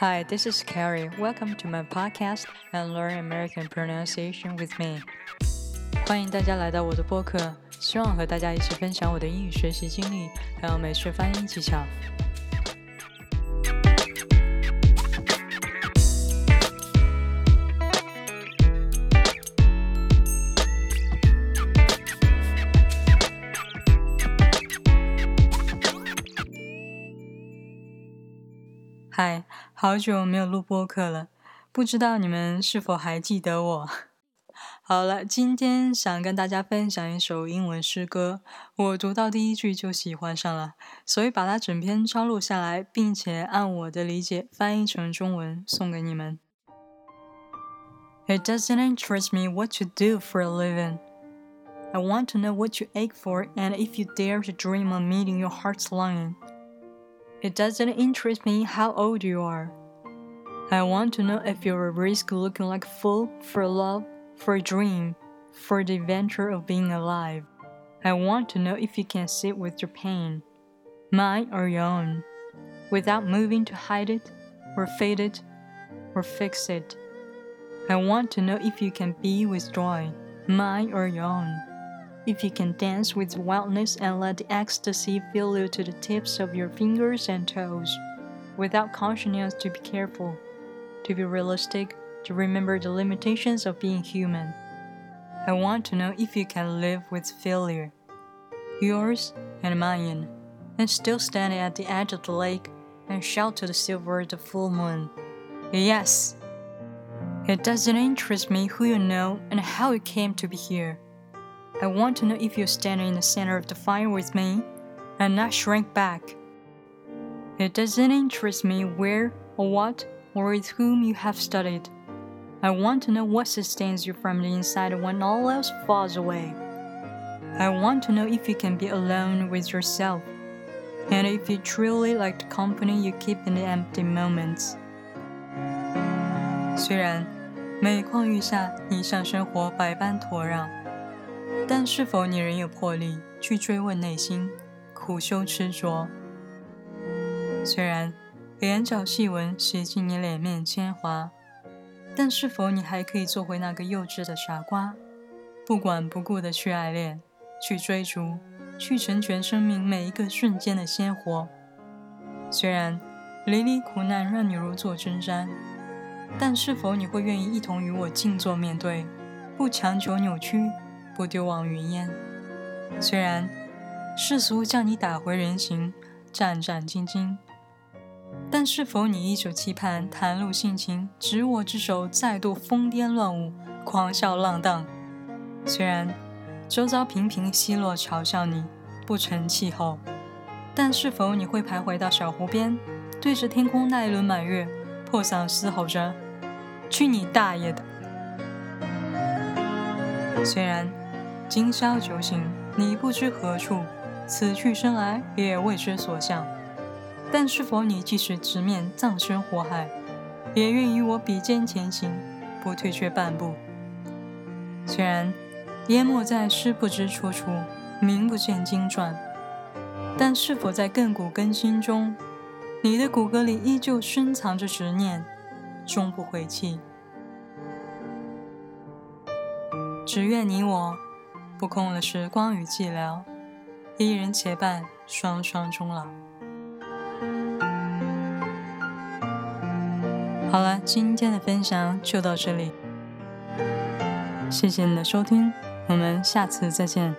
Hi, this is Carrie. Welcome to my podcast and learn American pronunciation with me. 欢迎大家来到我的播客，希望和大家一起分享我的英语学习经历，还有美式发音技巧。嗨，好久没有录播客了，不知道你们是否还记得我？好了，今天想跟大家分享一首英文诗歌，我读到第一句就喜欢上了，所以把它整篇抄录下来，并且按我的理解翻译成中文送给你们。It doesn't interest me what you do for a living. I want to know what you ache for and if you dare to dream of meeting your heart's longing. It doesn't interest me how old you are. I want to know if you're a risk looking like a fool for love, for a dream, for the adventure of being alive. I want to know if you can sit with your pain, mine or your own, without moving to hide it, or fade it, or fix it. I want to know if you can be with joy, mine or your own if you can dance with wildness and let the ecstasy fill you to the tips of your fingers and toes, without cautioning us to be careful, to be realistic, to remember the limitations of being human. I want to know if you can live with failure, yours and mine, and still standing at the edge of the lake and shout to the silver the full moon, Yes! It doesn't interest me who you know and how you came to be here. I want to know if you're standing in the center of the fire with me and not shrink back. It doesn't interest me where or what or with whom you have studied. I want to know what sustains you from the inside when all else falls away. I want to know if you can be alone with yourself, and if you truly like the company you keep in the empty moments. 虽然每况愈下，你向生活百般托让。 但是否你仍有魄力去追问内心，苦修执着？虽然眼角细纹写进你脸面铅华，但是否你还可以做回那个幼稚的傻瓜，不管不顾的去爱恋，去追逐，去成全生命每一个瞬间的鲜活？虽然离离苦难让你如坐针毡，但是否你会愿意一同与我静坐面对，不强求扭曲？不丢往云烟。虽然世俗叫你打回人形，战战兢兢，但是否你依旧期盼袒露性情，执我之手，再度疯癫乱舞，狂笑浪荡？虽然周遭频频奚落嘲笑你不成气候，但是否你会徘徊到小湖边，对着天空那一轮满月，破嗓嘶吼着：“去你大爷的！”虽然。今宵酒醒，你不知何处；此去生来，也未知所向。但是否你即使直面葬身火海，也愿与我比肩前行，不退却半步？虽然淹没在诗不知出处，名不见经传，但是否在亘古更新中，你的骨骼里依旧深藏着执念，终不悔弃？只愿你我。不空了时光与寂寥，一人结伴，双双终老。好了，今天的分享就到这里，谢谢你的收听，我们下次再见。